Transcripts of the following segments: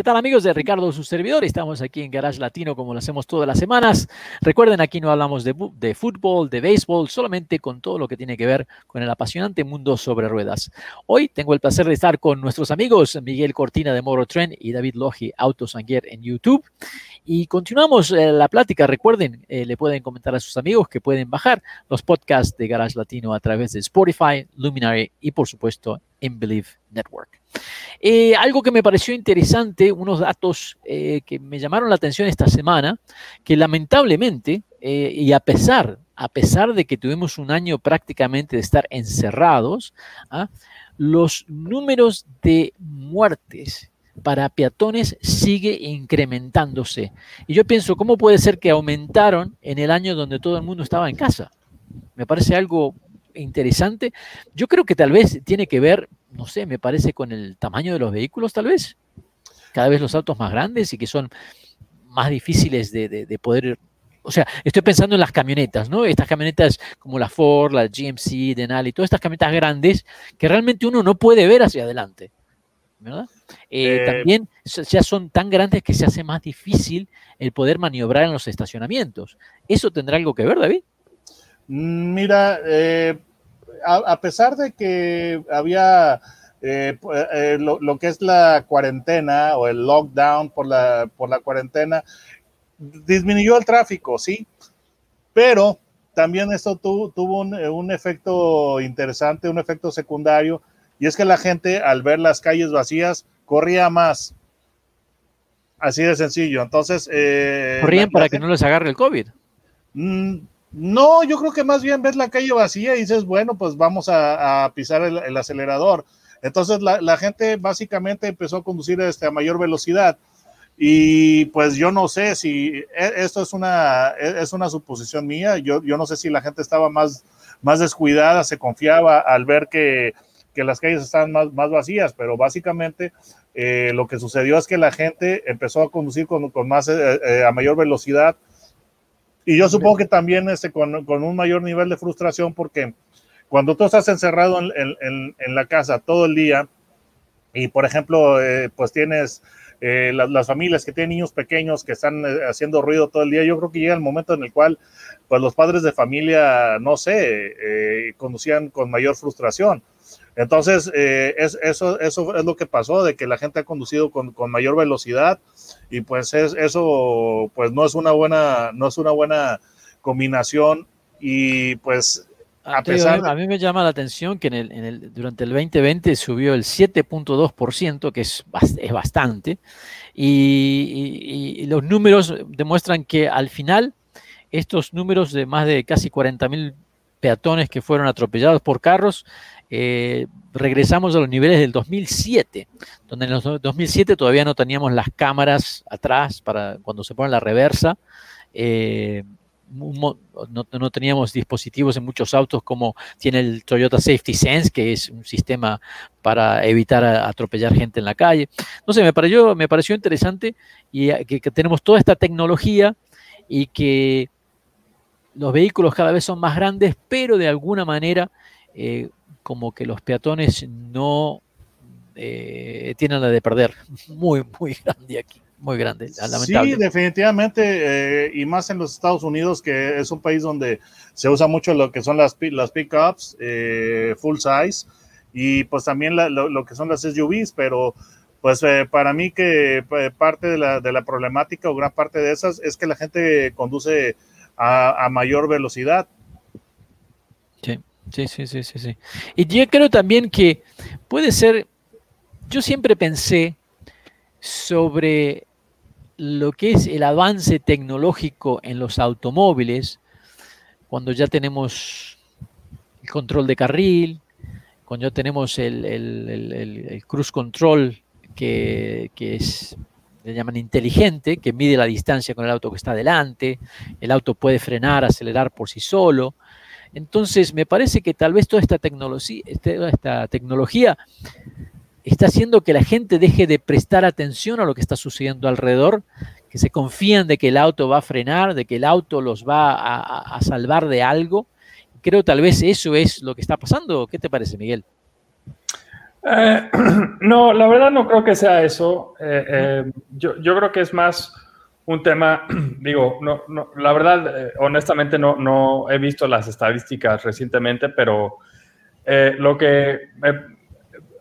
¿Qué tal amigos de Ricardo, su servidor? Estamos aquí en Garage Latino como lo hacemos todas las semanas. Recuerden, aquí no hablamos de, de, fútbol, de béisbol, solamente con todo lo que tiene que ver con el apasionante mundo sobre ruedas. Hoy tengo el placer de estar con nuestros amigos Miguel Cortina de Moro Trend y David Logi Autosanguer en YouTube. Y continuamos eh, la plática. Recuerden, eh, le pueden comentar a sus amigos que pueden bajar los podcasts de Garage Latino a través de Spotify, Luminary y por supuesto en Believe Network. Eh, algo que me pareció interesante, unos datos que me llamaron la atención esta semana, que lamentablemente, y a pesar, a pesar de que tuvimos un año prácticamente de estar encerrados, ¿ah? los números de muertes para peatones sigue incrementándose. Y yo pienso, ¿cómo puede ser que aumentaron en el año donde todo el mundo estaba en casa? Me parece algo interesante. Yo creo que tal vez tiene que ver, no sé, me parece con el tamaño de los vehículos, tal vez. Cada vez los autos más grandes y que son más difíciles de, poder o sea, estoy pensando en las camionetas, ¿no? Estas camionetas como la Ford, la GMC, Denali, todas estas camionetas grandes que realmente uno no puede ver hacia adelante, ¿verdad? Eh, eh, también ya son tan grandes que se hace más difícil el poder maniobrar en los estacionamientos. ¿Eso tendrá algo que ver, David? Mira, eh, a, pesar de que había eh, eh, lo, que es la cuarentena o el lockdown por la, por la cuarentena, disminuyó el tráfico, sí, pero también esto tuvo un, un, efecto interesante, un efecto secundario, y es que la gente al ver las calles vacías corría más. Así de sencillo. Entonces... Corrían para que no les agarre el COVID. Mm, no, yo creo que más bien ves la calle vacía y dices, bueno, pues vamos a, pisar el, acelerador. Entonces la, gente básicamente empezó a conducir este, a mayor velocidad. Y pues yo no sé si e, esto es una, e, es una suposición mía. Yo, yo no sé si la gente estaba más, más descuidada, se confiaba al ver que, las calles estaban más, más vacías, pero básicamente eh, lo que sucedió es que la gente empezó a conducir con, más, eh, eh, a mayor velocidad y yo supongo que también este, con, un mayor nivel de frustración porque cuando tú estás encerrado en, la casa todo el día y, por ejemplo, eh, pues tienes eh, las, familias que tienen niños pequeños que están eh, haciendo ruido todo el día, yo creo que llega el momento en el cual pues los padres de familia, no sé, conducían con mayor frustración. Entonces, es, eso, eso es lo que pasó, de que la gente ha conducido con, con mayor velocidad y pues es, eso pues no es una buena, no es una buena combinación y pues a, pesar a mí me llama la atención que en el, en el, durante el 2020 subió el 7.2%, que es, es bastante, y, y, los números demuestran que al final estos números de más de casi 40.000 peatones que fueron atropellados por carros eh, regresamos a los niveles del 2007, donde en el 2007 todavía no teníamos las cámaras atrás para cuando se pone la reversa. Eh, no, teníamos dispositivos en muchos autos como tiene el Toyota Safety Sense, que es un sistema para evitar atropellar gente en la calle. No sé, me pareció, me pareció interesante y que, tenemos toda esta tecnología y que los vehículos cada vez son más grandes, pero de alguna manera eh, como que los peatones no eh, tienen la de perder. Muy, muy grande aquí, muy grande. Sí, definitivamente, eh, y más en los Estados Unidos, que es un país donde se usa mucho lo que son las, las pickups full size y pues también lo, que son las SUVs, pero pues para mí que parte de la, de la problemática o gran parte de esas es que la gente conduce a, mayor velocidad. Sí, sí, sí, sí, sí. Y yo creo también que puede ser, yo siempre pensé sobre lo que es el avance tecnológico en los automóviles, cuando ya tenemos el control de carril, cuando ya tenemos el, el, cruise control que, que, es, le llaman inteligente, que mide la distancia con el auto que está delante, el auto puede frenar, acelerar por sí solo. Entonces, me parece que tal vez toda esta tecnología, toda esta tecnología está haciendo que la gente deje de prestar atención a lo que está sucediendo alrededor, que se confían de que el auto va a frenar, de que el auto los va a, salvar de algo. Creo tal vez eso es lo que está pasando. ¿Qué te parece, Miguel? Eh, no, la verdad no creo que sea eso. Eh, eh, yo, creo que es más un tema, digo, no, la verdad, honestamente no, no he visto las estadísticas recientemente, pero lo que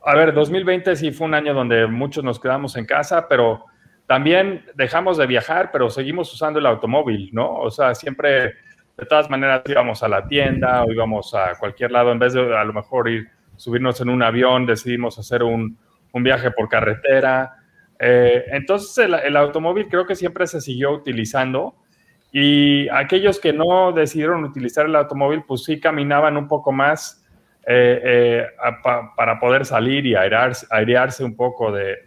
a ver, 2020 sí fue un año donde muchos nos quedamos en casa, pero también dejamos de viajar, pero seguimos usando el automóvil, ¿no? O sea, siempre, de todas maneras, íbamos a la tienda o íbamos a cualquier lado, en vez de a lo mejor ir, subirnos en un avión, decidimos hacer un, viaje por carretera. Eh, entonces, el, el automóvil creo que siempre se siguió utilizando y aquellos que no decidieron utilizar el automóvil, pues sí caminaban un poco más eh, eh, para poder salir y airearse, airearse un poco de,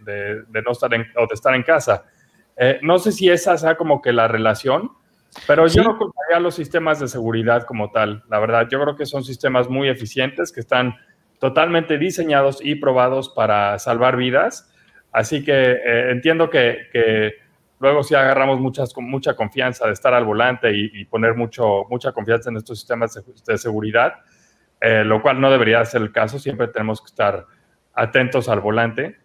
no estar en, o de estar en casa. Eh, no sé si esa sea como que la relación, pero yo no culparía los sistemas de seguridad como tal. La verdad, yo creo que son sistemas muy eficientes que están totalmente diseñados y probados para salvar vidas. Así que entiendo que, luego si agarramos muchas, mucha confianza de estar al volante y, poner mucho, mucha confianza en estos sistemas de seguridad, eh, lo cual no debería ser el caso, siempre tenemos que estar atentos al volante,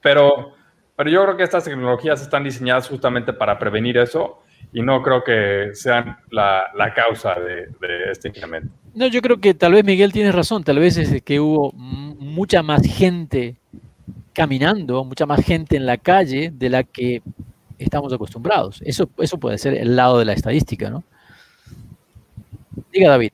pero, pero yo creo que estas tecnologías están diseñadas justamente para prevenir eso y no creo que sean la, la causa de, de, este incremento. No, yo creo que tal vez Miguel tiene razón, tal vez es que hubo mucha más gente caminando, mucha más gente en la calle de la que estamos acostumbrados. Eso, eso puede ser el lado de la estadística, ¿no? Diga David.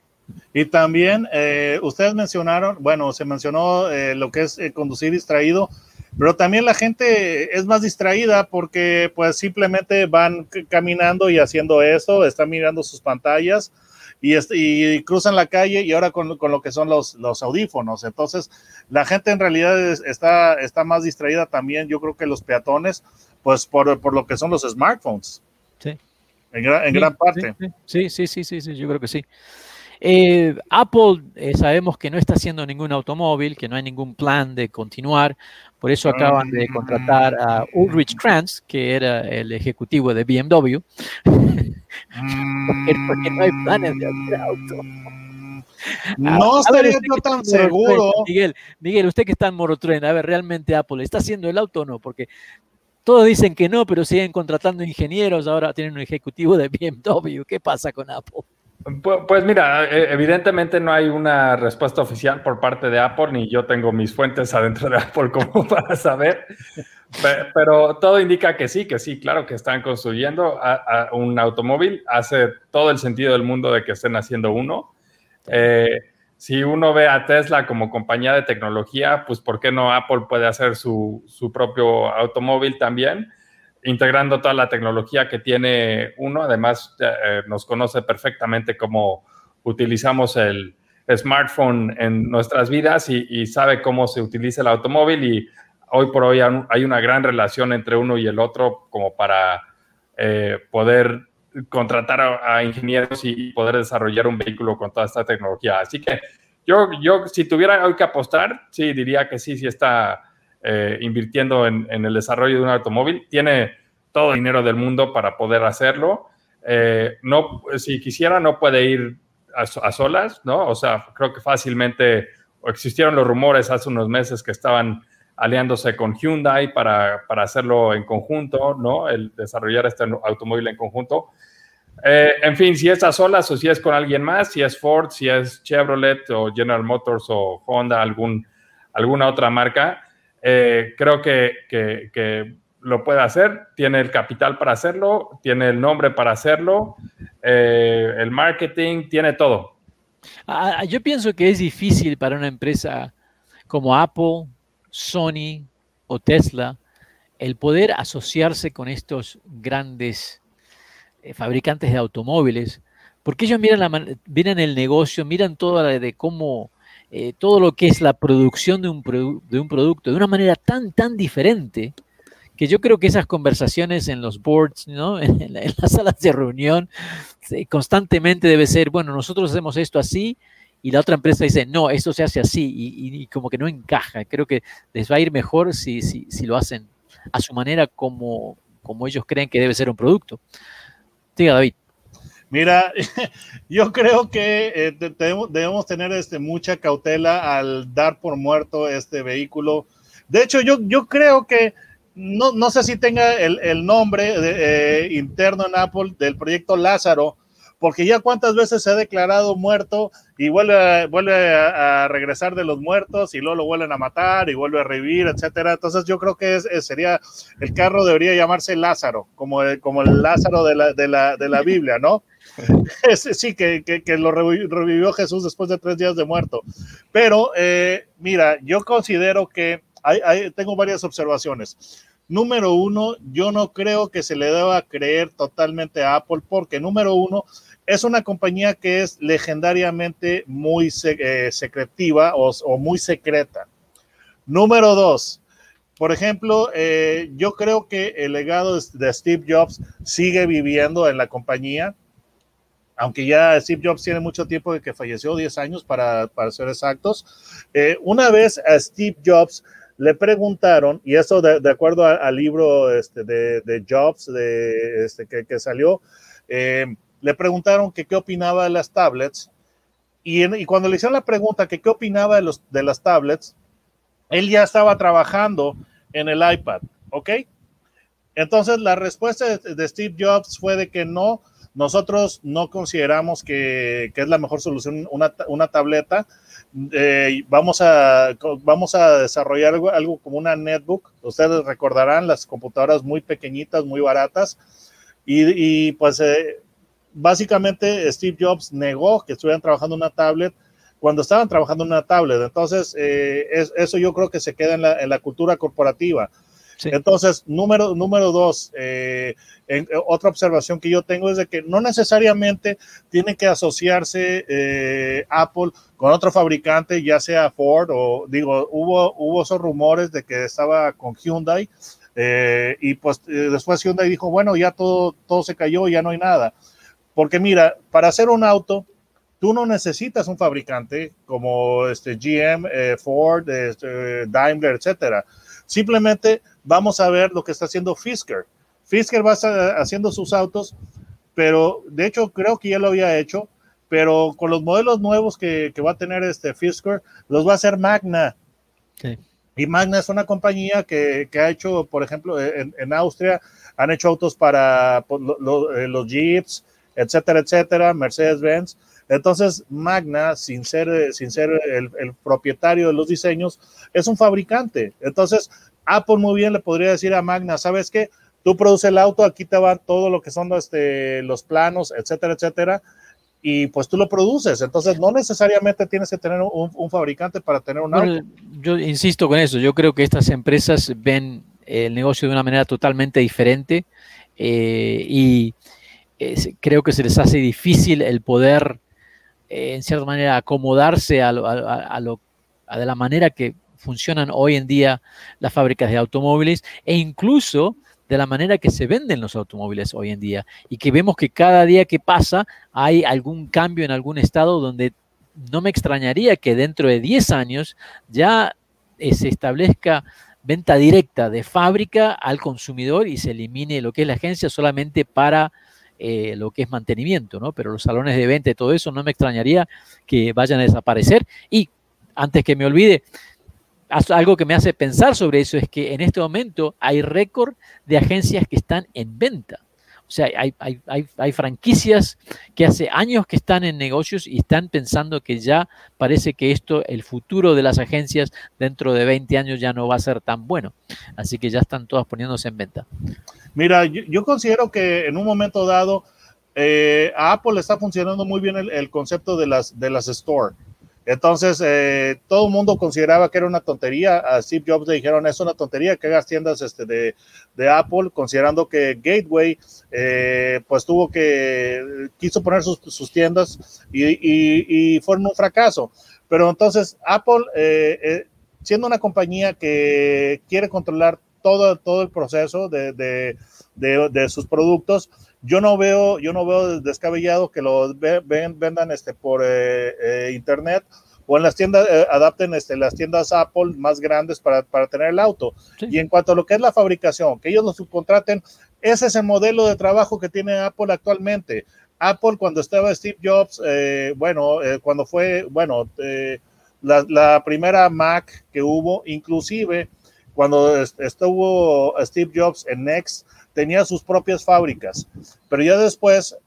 Y también eh, ustedes mencionaron, bueno, se mencionó eh, lo que es eh, conducir distraído, pero también la gente es más distraída porque pues simplemente van caminando y haciendo eso, están mirando sus pantallas y, y cruzan la calle y ahora con, con, lo que son los, los audífonos. Entonces, la gente en realidad está, está más distraída también, yo creo que los peatones, pues por, por lo que son los smartphones. Sí. En, en gran parte. Sí, sí, sí, sí, sí, yo creo que sí. Eh, Apple eh, sabemos que no está haciendo ningún automóvil, que no hay ningún plan de continuar, por eso acaban de contratar a Ulrich Kranz, que era el ejecutivo de BMW, porque, no hay planes de hacer auto. No estaría yo tan seguro. Miguel, Miguel, usted que está en Morotren, a ver, realmente Apple está haciendo el auto o no, porque todos dicen que no, pero siguen contratando ingenieros, ahora tienen un ejecutivo de BMW, ¿qué pasa con Apple? Pues mira, e, evidentemente no hay una respuesta oficial por parte de Apple, ni yo tengo mis fuentes adentro de Apple como para saber, pero todo indica que sí, que sí, claro que están construyendo un automóvil, hace todo el sentido del mundo de que estén haciendo uno. Eh, si uno ve a Tesla como compañía de tecnología, pues ¿por qué no Apple puede hacer su, su propio automóvil también? Integrando toda la tecnología que tiene uno. Además, eh, nos conoce perfectamente cómo utilizamos el smartphone en nuestras vidas y, sabe cómo se utiliza el automóvil y hoy por hoy hay una gran relación entre uno y el otro como para eh, poder contratar a, ingenieros y poder desarrollar un vehículo con toda esta tecnología. Así que yo, yo si tuviera hoy que apostar, sí, diría que sí, sí está eh, invirtiendo en, el desarrollo de un automóvil. Tiene todo el dinero del mundo para poder hacerlo. Eh, no, si quisiera, no puede ir a, solas, ¿no? O sea, creo que fácilmente existieron los rumores hace unos meses que estaban aliándose con Hyundai para, para hacerlo en conjunto, ¿no? El desarrollar este automóvil en conjunto. Eh, en fin, si es a solas o si es con alguien más, si es Ford, si es Chevrolet o General Motors o Honda, algún, alguna otra marca, eh, creo que, lo puede hacer, tiene el capital para hacerlo, tiene el nombre para hacerlo, eh, el marketing, tiene todo. Ah, ah, yo pienso que es difícil para una empresa como Apple, Sony o Tesla el poder asociarse con estos grandes eh, fabricantes de automóviles, porque ellos miran, la, miran el negocio, miran todo de cómo eh, todo lo que es la producción de un, de un producto de una manera tan, tan diferente que yo creo que esas conversaciones en los boards, ¿no? en, las salas de reunión, constantemente debe ser, bueno, nosotros hacemos esto así y la otra empresa dice, no, esto se hace así y, como que no encaja. Creo que les va a ir mejor si, si, si lo hacen a su manera como, como ellos creen que debe ser un producto. Diga, David. Mira, yo creo que eh, debemos, tener este, mucha cautela al dar por muerto este vehículo. De hecho, yo, creo que no, sé si tenga el, nombre eh, interno en Apple del proyecto Lázaro, porque ya cuántas veces se ha declarado muerto y vuelve, vuelve a, regresar de los muertos y luego lo vuelven a matar y vuelve a revivir, etcétera. Entonces yo creo que sería, el carro debería llamarse Lázaro, como el, como el Lázaro de la, de la, de la Biblia, ¿no? sí, que, lo revivió Jesús después de tres días de muerto. Pero eh, mira, yo considero que hay, tengo varias observaciones. Número uno, yo no creo que se le deba creer totalmente a Apple porque número uno, es una compañía que es legendariamente muy eh, secretiva o, muy secreta. Número dos, por ejemplo, eh, yo creo que el legado de Steve Jobs sigue viviendo en la compañía, aunque ya Steve Jobs tiene mucho tiempo de que falleció, 10 años para, para ser exactos. Eh, una vez a Steve Jobs le preguntaron, y eso de, acuerdo al libro este, de, Jobs de, este, que, salió, le preguntaron que qué opinaba de las tablets y, cuando le hicieron la pregunta que qué opinaba de, los, de las tablets, él ya estaba trabajando en el iPad, ¿ok? Entonces la respuesta de, Steve Jobs fue de que no, nosotros no consideramos que, es la mejor solución una, tableta. Eh, vamos, a, vamos a desarrollar algo, como una netbook. Ustedes recordarán las computadoras muy pequeñitas, muy baratas. Y, pues eh, básicamente Steve Jobs negó que estuvieran trabajando una tablet cuando estaban trabajando en una tablet. Entonces, eh, eso yo creo que se queda en la, cultura corporativa. Entonces, número, número dos, eh, otra observación que yo tengo es de que no necesariamente tiene que asociarse eh, Apple con otro fabricante, ya sea Ford o digo, hubo, hubo esos rumores de que estaba con Hyundai y pues después Hyundai dijo, bueno, ya todo, todo se cayó, ya no hay nada. Porque mira, para hacer un auto, tú no necesitas un fabricante como este GM, eh, Ford, este, Daimler, etcétera. Simplemente vamos a ver lo que está haciendo Fisker. Fisker va haciendo sus autos, pero de hecho creo que ya lo había hecho, pero con los modelos nuevos que, va a tener este Fisker, los va a hacer Magna. Y Magna es una compañía que, ha hecho, por ejemplo, en, Austria, han hecho autos para pues, eh, los Jeeps, etcétera, etcétera, Mercedes-Benz. Entonces, Magna, sin ser, sin ser el, propietario de los diseños, es un fabricante. Entonces, Apple muy bien le podría decir a Magna, ¿sabes qué? Tú produces el auto, aquí te van todo lo que son este, los planos, etcétera, etcétera, y pues tú lo produces. Entonces, no necesariamente tienes que tener un, fabricante para tener un auto. Yo insisto con eso, yo creo que estas empresas ven el negocio de una manera totalmente diferente eh, y creo que se les hace difícil el poder, eh, en cierta manera, acomodarse a, lo, de la manera que funcionan hoy en día las fábricas de automóviles e incluso de la manera que se venden los automóviles hoy en día y que vemos que cada día que pasa hay algún cambio en algún estado donde no me extrañaría que dentro de 10 años ya eh, se establezca venta directa de fábrica al consumidor y se elimine lo que es la agencia solamente para eh, lo que es mantenimiento, ¿no? Pero los salones de venta y todo eso no me extrañaría que vayan a desaparecer. Y antes que me olvide, algo que me hace pensar sobre eso es que en este momento hay récord de agencias que están en venta. O sea, hay, hay, hay, hay, franquicias que hace años que están en negocios y están pensando que ya parece que esto, el futuro de las agencias dentro de 20 años ya no va a ser tan bueno. Así que ya están todas poniéndose en venta. Mira, yo, considero que en un momento dado eh, a Apple está funcionando muy bien el, el, concepto de las, de las store. Entonces, eh, todo el mundo consideraba que era una tontería. A Steve Jobs le dijeron, es una tontería que hagas tiendas este, de, de Apple, considerando que Gateway, eh, pues tuvo que, quiso poner sus, sus tiendas y, y, y, fueron un fracaso. Pero entonces, Apple, eh, siendo una compañía que quiere controlar todo, todo el proceso de, de, de sus productos, yo no veo, yo no veo descabellado que lo ven, vendan este por eh, eh, internet o en las tiendas, eh, adapten este, las tiendas Apple más grandes para, para tener el auto. Sí. Y en cuanto a lo que es la fabricación, que ellos lo subcontraten, ese es el modelo de trabajo que tiene Apple actualmente. Apple cuando estaba Steve Jobs, eh, bueno, eh, cuando fue, bueno, la, la, primera Mac que hubo, inclusive cuando estuvo Steve Jobs en Next, tenía sus propias fábricas, pero ya después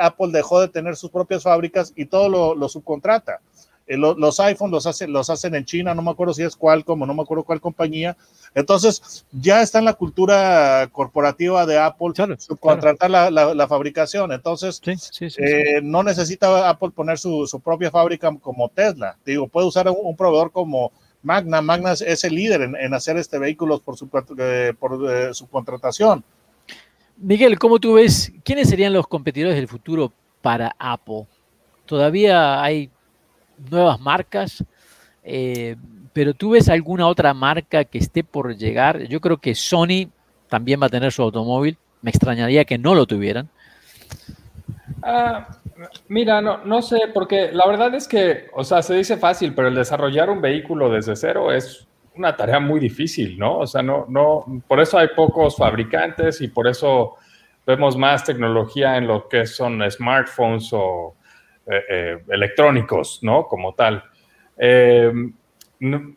Apple dejó de tener sus propias fábricas y todo lo, lo subcontrata. Eh, lo, los iPhones los, hace, los hacen en China, no me acuerdo si es Qualcomm o no me acuerdo cuál compañía. Entonces, ya está en la cultura corporativa de Apple claro, subcontratar claro. La, la, la, fabricación. Entonces, sí, sí, sí, eh, no necesita Apple poner su, su, propia fábrica como Tesla. Digo, puede usar un, un proveedor como Magna. Magna es el líder en, en hacer este vehículos por su, eh, por, eh, su contratación. Miguel, ¿cómo tú ves quiénes serían los competidores del futuro para Apple? Todavía hay nuevas marcas, eh, pero tú ves alguna otra marca que esté por llegar. Yo creo que Sony también va a tener su automóvil. Me extrañaría que no lo tuvieran. Uh, Mira, no, no sé, porque la verdad es que, o sea, se dice fácil, pero el desarrollar un vehículo desde cero es una tarea muy difícil, ¿no? O sea, no, no, por eso hay pocos fabricantes y por eso vemos más tecnología en lo que son smartphones o eh, eh, electrónicos, ¿no? Como tal. Eh, no,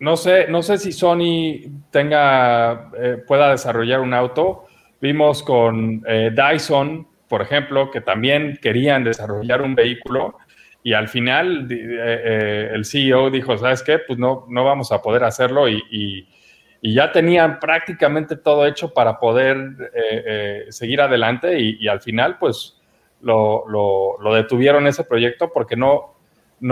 no, sé, no sé si Sony tenga, eh, pueda desarrollar un auto. Vimos con Dyson por ejemplo, que también querían desarrollar un vehículo y al final eh, eh, el CEO dijo, ¿sabes qué? Pues no, no vamos a poder hacerlo y, ya tenían prácticamente todo hecho para poder eh, seguir adelante y, al final pues lo, detuvieron ese proyecto porque no,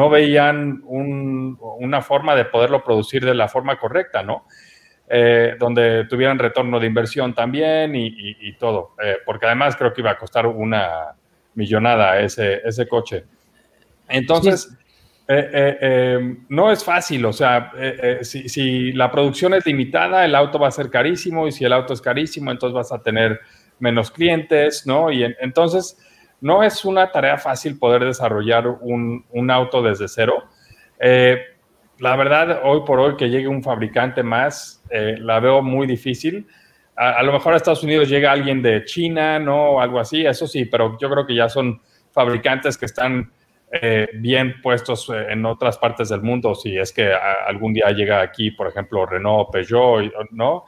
veían un, una forma de poderlo producir de la forma correcta, ¿no? Eh, donde tuvieran retorno de inversión también y, y, y todo, eh, porque además creo que iba a costar una millonada ese, ese coche. Entonces, sí. Eh, eh, eh, no es fácil, o sea, si, si, la producción es limitada, el auto va a ser carísimo y si el auto es carísimo, entonces vas a tener menos clientes, ¿no? Y en, entonces, no es una tarea fácil poder desarrollar un, un auto desde cero. La verdad, hoy por hoy que llegue un fabricante más, eh, la veo muy difícil. A, lo mejor a Estados Unidos llega alguien de China, ¿no? Algo así, eso sí, pero yo creo que ya son fabricantes que están eh, bien puestos eh, en otras partes del mundo. Si es que algún día llega aquí, por ejemplo, Renault, Peugeot, ¿no?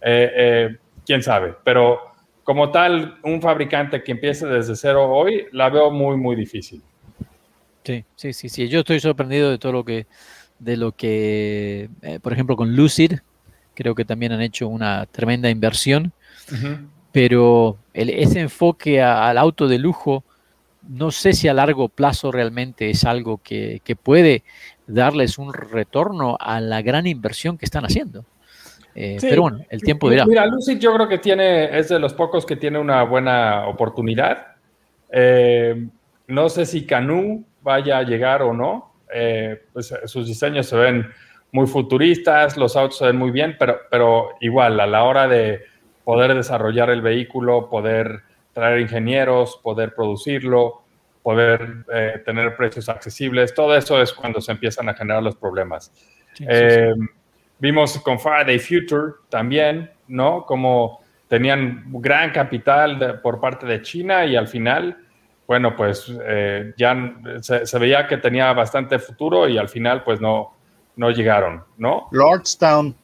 Quién sabe, pero como tal, un fabricante que empiece desde cero hoy, la veo muy, muy difícil. Sí, sí, sí, sí. Yo estoy sorprendido de todo lo que, de lo que, eh, por ejemplo, con Lucid, creo que también han hecho una tremenda inversión, uh -huh. pero el, ese enfoque a, al auto de lujo, no sé si a largo plazo realmente es algo que, que, puede darles un retorno a la gran inversión que están haciendo. Eh, sí, pero bueno, el tiempo dirá. Mira, Lucid yo creo que tiene, es de los pocos que tiene una buena oportunidad. Eh, no sé si Canoo vaya a llegar o no. Eh, pues sus diseños se ven muy futuristas, los autos se ven muy bien, pero, pero igual a la hora de poder desarrollar el vehículo, poder traer ingenieros, poder producirlo, poder eh, tener precios accesibles, todo eso es cuando se empiezan a generar los problemas. Sí, eh, sí, sí. Vimos con Faraday Future también, ¿no? Como tenían gran capital de, por parte de China y al final, bueno, pues eh, ya se, se veía que tenía bastante futuro y al final, pues no, no llegaron, ¿no? Lordstown.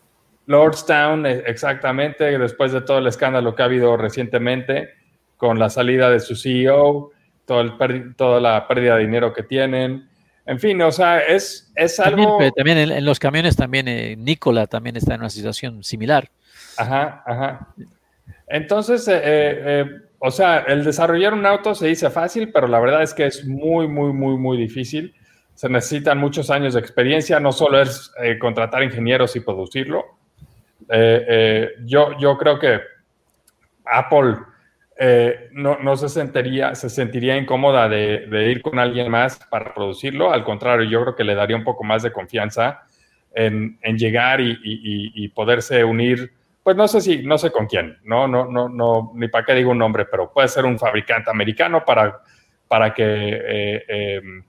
Lordstown, e, exactamente, después de todo el escándalo que ha habido recientemente, con la salida de su CEO, todo el toda la pérdida de dinero que tienen. En fin, o sea, es, es algo... También, en, los camiones también, eh, Nicola también está en una situación similar. Ajá, ajá. Entonces, eh, eh, o sea, el desarrollar un auto se dice fácil, pero la verdad es que es muy, muy, muy, muy difícil. Se necesitan muchos años de experiencia, no solo es contratar ingenieros y producirlo. yo, yo creo que Apple eh, no, se, sentiría, se sentiría incómoda de, ir con alguien más para producirlo. Al contrario, yo creo que le daría un poco más de confianza en, llegar y, poderse unir. Pues no sé si, no sé con quién, no, no, no, no, ni para qué digo un nombre, pero puede ser un fabricante americano para, para que, eh, em,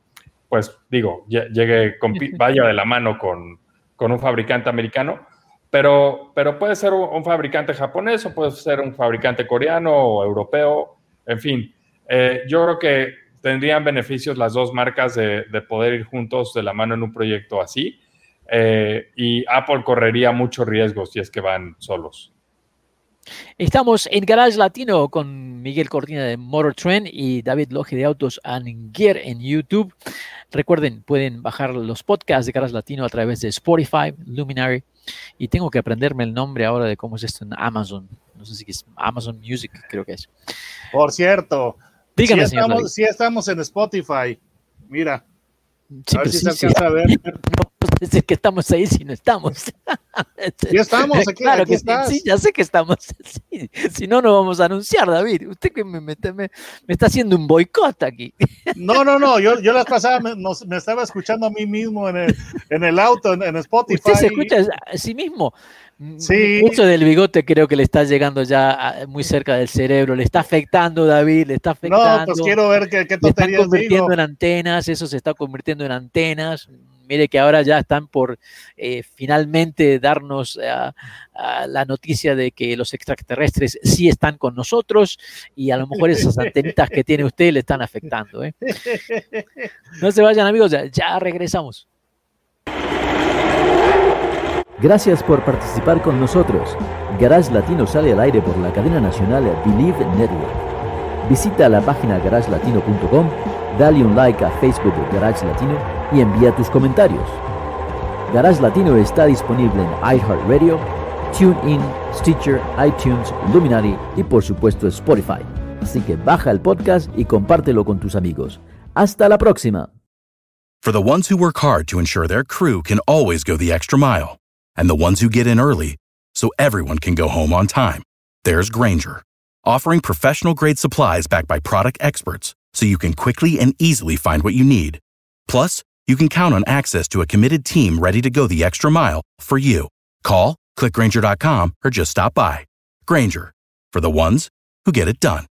pues digo, llegue, vaya de la mano con, con un fabricante americano pero, pero puede ser un, fabricante japonés o puede ser un fabricante coreano o europeo, en fin. Eh, yo creo que tendrían beneficios las dos marcas de, poder ir juntos de la mano en un proyecto así. Eh, y Apple correría muchos riesgos si es que van solos. Estamos en Garage Latino con Miguel Cortina de Motor Trend y David Loge de Autos and Gear en YouTube. Recuerden, pueden bajar los podcasts de Garage Latino a través de Spotify, Luminary y tengo que aprenderme el nombre ahora de cómo es esto en Amazon. No sé si es Amazon Music, creo que es. Por cierto, Dígame, si, estamos, si estamos en Spotify, mira. A ver si se alcanza a ver. No puedo decir que estamos ahí si no estamos. Ya estamos, aquí, claro que Sí, ya sé que estamos. Si no, no vamos a anunciar, David. Usted que me, me, me, está haciendo un boicot aquí. No, no, no. Yo, yo las pasadas me, estaba escuchando a mí mismo en el, en el auto, en, Spotify. ¿Usted se escucha a sí mismo? Sí. Eso del bigote creo que le está llegando ya muy cerca del cerebro, le está afectando, David, le está afectando. No, pues quiero ver qué, qué tonterías está convirtiendo en antenas, eso se está convirtiendo en antenas mire que ahora ya están por eh, finalmente darnos eh, la noticia de que los extraterrestres sí están con nosotros y a lo mejor esas antenitas que tiene usted le están afectando. ¿eh? No se vayan amigos, ya, regresamos. Gracias por participar con nosotros. Garage Latino sale al aire por la cadena nacional Believe Network. Visita la página garagelatino.com, dale un like a Facebook Garage Latino y envía tus comentarios. Garage Latino está disponible en iHeartRadio, TuneIn, Stitcher, iTunes, Luminary y por supuesto Spotify. Así que baja el podcast y compártelo con tus amigos. Hasta la próxima. For the ones who work hard to ensure their crew can always go the extra mile, and the ones who get in early so everyone can go home on time, there's Granger, offering professional grade supplies backed by product experts so you can quickly and easily find what you need. Plus, you can count on access to a committed team ready to go the extra mile for you. Call, clickgranger.com, or just stop by. Granger, for the ones who get it done.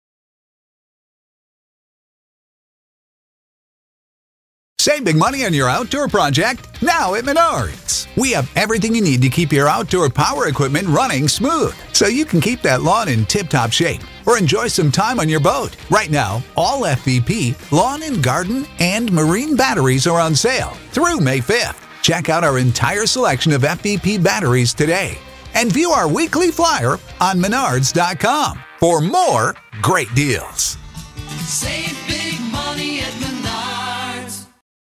Save big money on your outdoor project now at Menards. We have everything you need to keep your outdoor power equipment running smooth so you can keep that lawn in tip top shape or enjoy some time on your boat. Right now, all FVP, lawn and garden, and marine batteries are on sale through May 5th. Check out our entire selection of FVP batteries today and view our weekly flyer on menards.com for more great deals. Save